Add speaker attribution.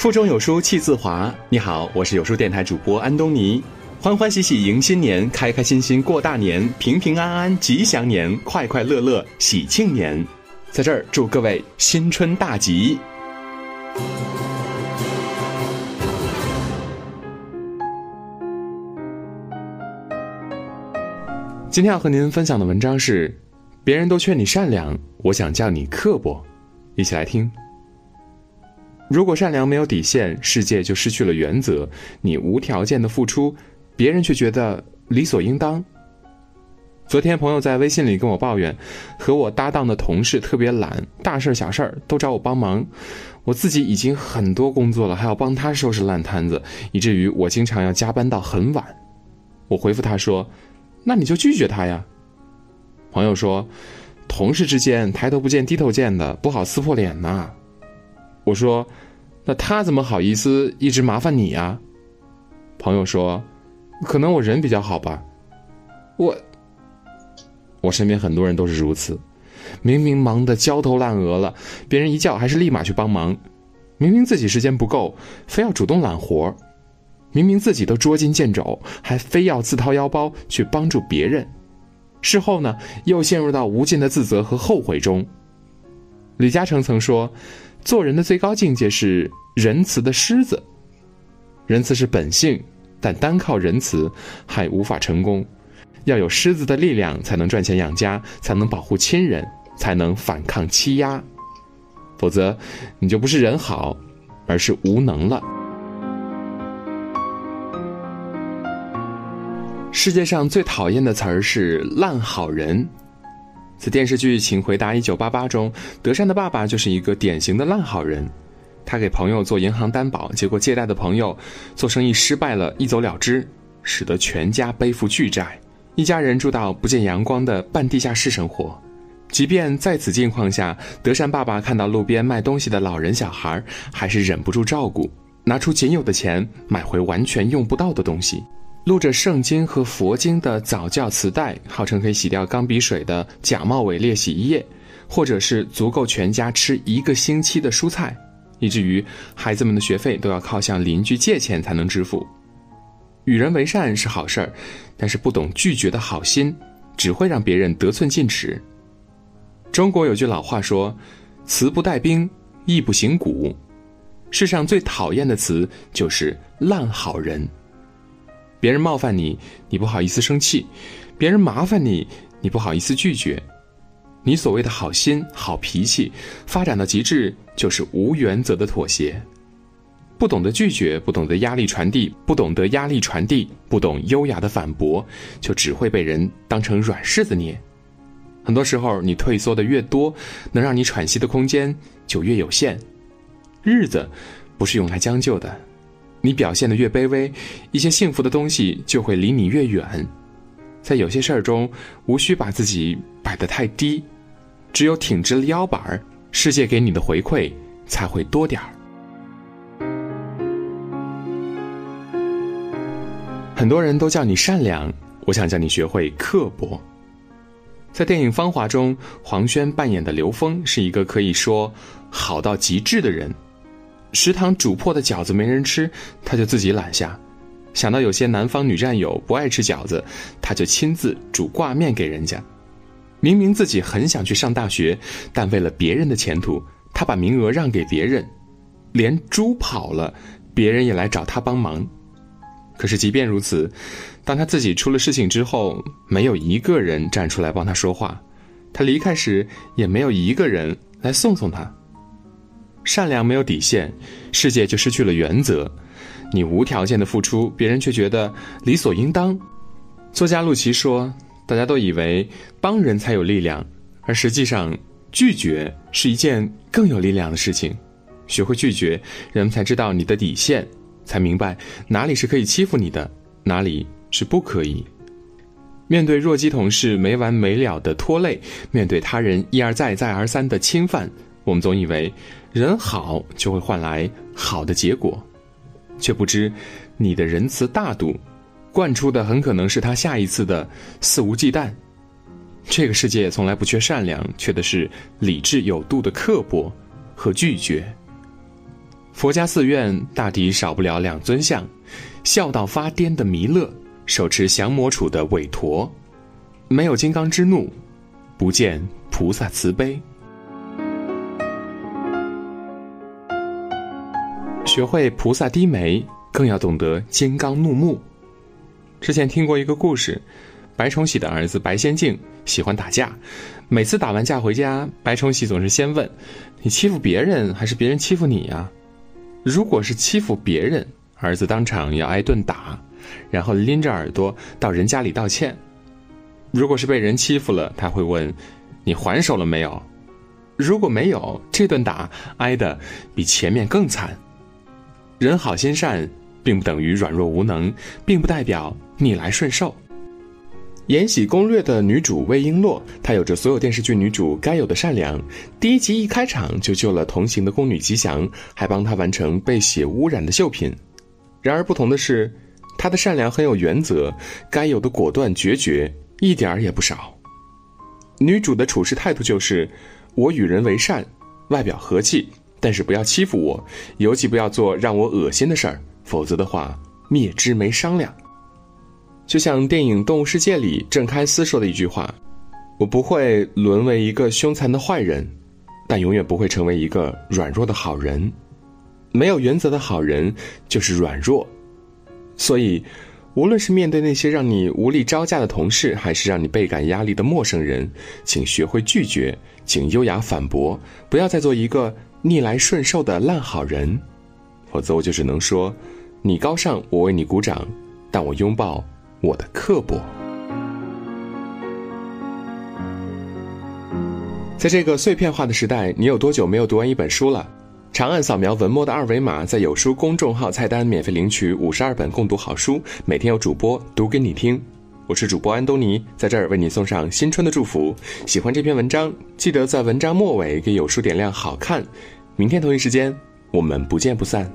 Speaker 1: 腹中有书气自华。你好，我是有书电台主播安东尼。欢欢喜喜迎新年，开开心心过大年，平平安安吉祥年，快快乐乐喜庆年。在这儿祝各位新春大吉。今天要和您分享的文章是：别人都劝你善良，我想叫你刻薄。一起来听。如果善良没有底线，世界就失去了原则。你无条件的付出，别人却觉得理所应当。昨天朋友在微信里跟我抱怨，和我搭档的同事特别懒，大事小事都找我帮忙。我自己已经很多工作了，还要帮他收拾烂摊子，以至于我经常要加班到很晚。我回复他说：“那你就拒绝他呀。”朋友说：“同事之间抬头不见低头见的，不好撕破脸呐。”我说：“那他怎么好意思一直麻烦你呀？”朋友说：“可能我人比较好吧。”我，我身边很多人都是如此，明明忙得焦头烂额了，别人一叫还是立马去帮忙；明明自己时间不够，非要主动揽活儿；明明自己都捉襟见肘，还非要自掏腰包去帮助别人。事后呢，又陷入到无尽的自责和后悔中。李嘉诚曾说。做人的最高境界是仁慈的狮子。仁慈是本性，但单靠仁慈还无法成功，要有狮子的力量才能赚钱养家，才能保护亲人，才能反抗欺压。否则，你就不是人好，而是无能了。世界上最讨厌的词儿是烂好人。在电视剧《请回答一九八八》中，德善的爸爸就是一个典型的烂好人。他给朋友做银行担保，结果借贷的朋友做生意失败了，一走了之，使得全家背负巨债，一家人住到不见阳光的半地下室生活。即便在此境况下，德善爸爸看到路边卖东西的老人小孩，还是忍不住照顾，拿出仅有的钱买回完全用不到的东西。录着圣经和佛经的早教磁带，号称可以洗掉钢笔水的假冒伪劣洗衣液，或者是足够全家吃一个星期的蔬菜，以至于孩子们的学费都要靠向邻居借钱才能支付。与人为善是好事儿，但是不懂拒绝的好心，只会让别人得寸进尺。中国有句老话说：“慈不带兵，义不行古。”世上最讨厌的词就是烂好人。别人冒犯你，你不好意思生气；别人麻烦你，你不好意思拒绝。你所谓的好心、好脾气，发展到极致就是无原则的妥协。不懂得拒绝，不懂得压力传递，不懂得压力传递，不懂优雅的反驳，就只会被人当成软柿子捏。很多时候，你退缩的越多，能让你喘息的空间就越有限。日子不是用来将就的。你表现的越卑微，一些幸福的东西就会离你越远。在有些事儿中，无需把自己摆得太低，只有挺直了腰板儿，世界给你的回馈才会多点儿。很多人都叫你善良，我想叫你学会刻薄。在电影《芳华》中，黄轩扮演的刘峰是一个可以说好到极致的人。食堂煮破的饺子没人吃，他就自己揽下；想到有些南方女战友不爱吃饺子，他就亲自煮挂面给人家。明明自己很想去上大学，但为了别人的前途，他把名额让给别人。连猪跑了，别人也来找他帮忙。可是即便如此，当他自己出了事情之后，没有一个人站出来帮他说话；他离开时，也没有一个人来送送他。善良没有底线，世界就失去了原则。你无条件的付出，别人却觉得理所应当。作家陆琪说：“大家都以为帮人才有力量，而实际上拒绝是一件更有力量的事情。学会拒绝，人们才知道你的底线，才明白哪里是可以欺负你的，哪里是不可以。面对弱鸡同事没完没了的拖累，面对他人一而再再而三的侵犯。”我们总以为人好就会换来好的结果，却不知你的仁慈大度，惯出的很可能是他下一次的肆无忌惮。这个世界从来不缺善良，缺的是理智有度的刻薄和拒绝。佛家寺院大抵少不了两尊像：笑到发癫的弥勒，手持降魔杵的韦陀。没有金刚之怒，不见菩萨慈悲。学会菩萨低眉，更要懂得金刚怒目。之前听过一个故事，白崇禧的儿子白先敬喜欢打架，每次打完架回家，白崇禧总是先问：“你欺负别人还是别人欺负你呀？”如果是欺负别人，儿子当场要挨顿打，然后拎着耳朵到人家里道歉；如果是被人欺负了，他会问：“你还手了没有？”如果没有，这顿打挨的比前面更惨。人好心善，并不等于软弱无能，并不代表逆来顺受。《延禧攻略》的女主魏璎珞，她有着所有电视剧女主该有的善良。第一集一开场就救了同行的宫女吉祥，还帮她完成被血污染的绣品。然而不同的是，她的善良很有原则，该有的果断决绝一点儿也不少。女主的处事态度就是：我与人为善，外表和气。但是不要欺负我，尤其不要做让我恶心的事儿，否则的话灭之没商量。就像电影《动物世界》里郑开司说的一句话：“我不会沦为一个凶残的坏人，但永远不会成为一个软弱的好人。没有原则的好人就是软弱。所以，无论是面对那些让你无力招架的同事，还是让你倍感压力的陌生人，请学会拒绝，请优雅反驳，不要再做一个。”逆来顺受的烂好人，否则我就只能说，你高尚，我为你鼓掌，但我拥抱我的刻薄。在这个碎片化的时代，你有多久没有读完一本书了？长按扫描文末的二维码，在有书公众号菜单免费领取五十二本共读好书，每天有主播读给你听。我是主播安东尼，在这儿为你送上新春的祝福。喜欢这篇文章，记得在文章末尾给有书点亮好看。明天同一时间，我们不见不散。